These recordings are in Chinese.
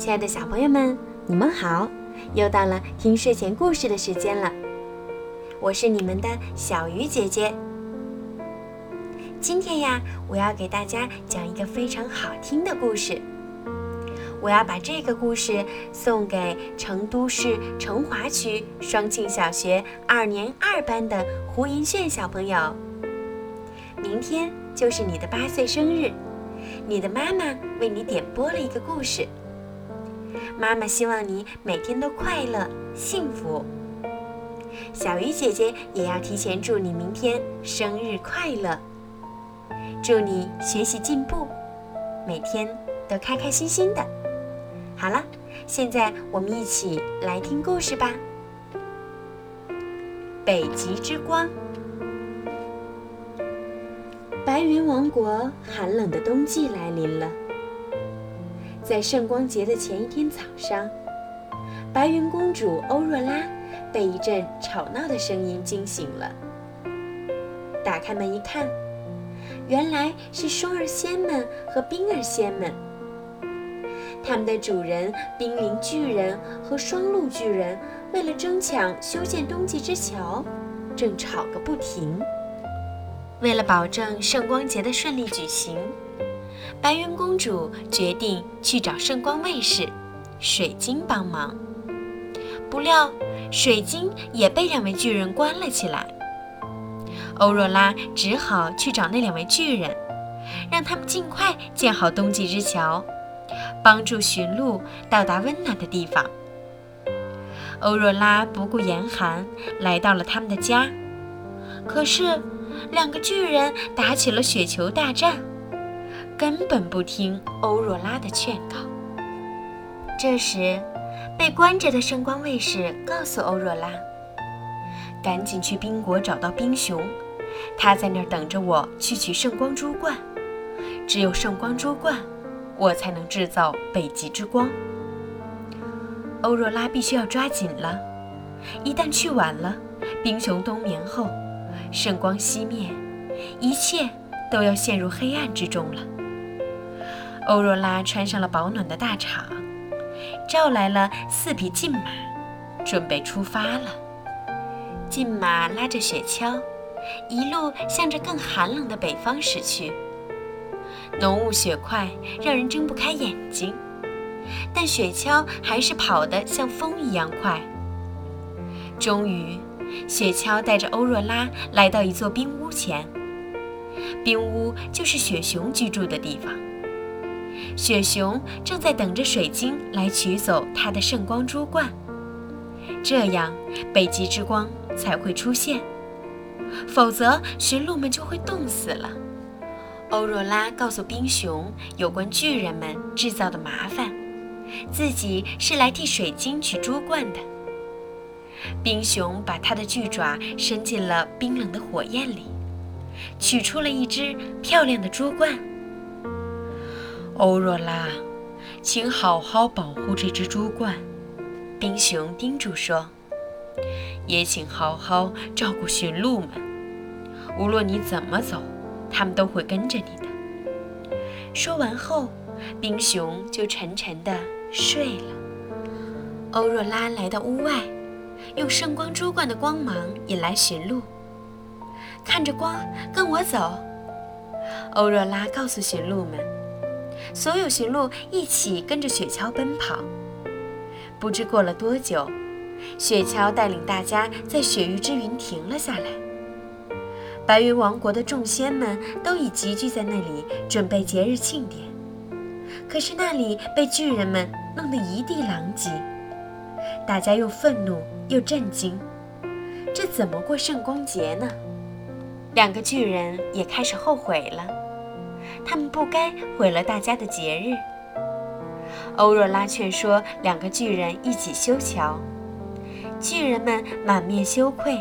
亲爱的小朋友们，你们好！又到了听睡前故事的时间了，我是你们的小鱼姐姐。今天呀，我要给大家讲一个非常好听的故事。我要把这个故事送给成都市成华区双庆小学二年二班的胡银炫小朋友。明天就是你的八岁生日。你的妈妈为你点播了一个故事。妈妈希望你每天都快乐幸福。小鱼姐姐也要提前祝你明天生日快乐，祝你学习进步，每天都开开心心的。好了，现在我们一起来听故事吧。北极之光。白云王国寒冷的冬季来临了。在圣光节的前一天早上，白云公主欧若拉被一阵吵闹的声音惊醒了。打开门一看，原来是双儿仙们和冰儿仙们。他们的主人冰凌巨人和双鹿巨人为了争抢修建冬季之桥，正吵个不停。为了保证圣光节的顺利举行，白云公主决定去找圣光卫士水晶帮忙。不料，水晶也被两位巨人关了起来。欧若拉只好去找那两位巨人，让他们尽快建好冬季之桥，帮助驯鹿到达温暖的地方。欧若拉不顾严寒，来到了他们的家。可是。两个巨人打起了雪球大战，根本不听欧若拉的劝告。这时，被关着的圣光卫士告诉欧若拉：“赶紧去冰国找到冰熊，他在那儿等着我去取圣光珠冠。只有圣光珠冠，我才能制造北极之光。”欧若拉必须要抓紧了，一旦去晚了，冰熊冬眠后。圣光熄灭，一切都要陷入黑暗之中了。欧若拉穿上了保暖的大氅，召来了四匹骏马，准备出发了。骏马拉着雪橇，一路向着更寒冷的北方驶去。浓雾雪块让人睁不开眼睛，但雪橇还是跑得像风一样快。终于。雪橇带着欧若拉来到一座冰屋前，冰屋就是雪熊居住的地方。雪熊正在等着水晶来取走它的圣光珠冠，这样北极之光才会出现，否则驯鹿们就会冻死了。欧若拉告诉冰熊有关巨人们制造的麻烦，自己是来替水晶取珠冠的。冰熊把它的巨爪伸进了冰冷的火焰里，取出了一只漂亮的珠冠。欧若拉，请好好保护这只珠冠，冰熊叮嘱说。也请好好照顾驯鹿们，无论你怎么走，他们都会跟着你的。说完后，冰熊就沉沉地睡了。欧若拉来到屋外。用圣光珠冠的光芒引来驯鹿，看着光，跟我走。欧若拉告诉驯鹿们，所有驯鹿一起跟着雪橇奔跑。不知过了多久，雪橇带领大家在雪域之云停了下来。白云王国的众仙们都已集聚在那里，准备节日庆典。可是那里被巨人们弄得一地狼藉。大家又愤怒又震惊，这怎么过圣光节呢？两个巨人也开始后悔了，他们不该毁了大家的节日。欧若拉劝说两个巨人一起修桥，巨人们满面羞愧，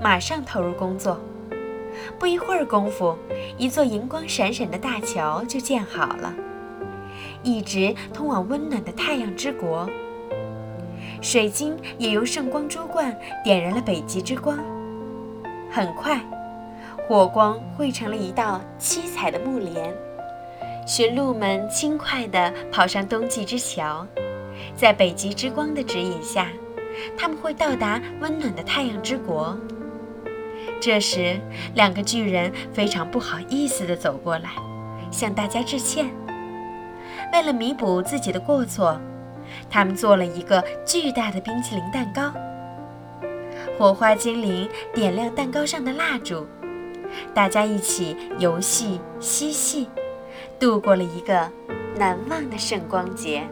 马上投入工作。不一会儿功夫，一座银光闪闪的大桥就建好了，一直通往温暖的太阳之国。水晶也用圣光珠冠点燃了北极之光。很快，火光汇成了一道七彩的幕帘。驯鹿们轻快地跑上冬季之桥，在北极之光的指引下，他们会到达温暖的太阳之国。这时，两个巨人非常不好意思地走过来，向大家致歉。为了弥补自己的过错，他们做了一个巨大的冰淇淋蛋糕。火花精灵点亮蛋糕上的蜡烛，大家一起游戏嬉戏，度过了一个难忘的圣光节。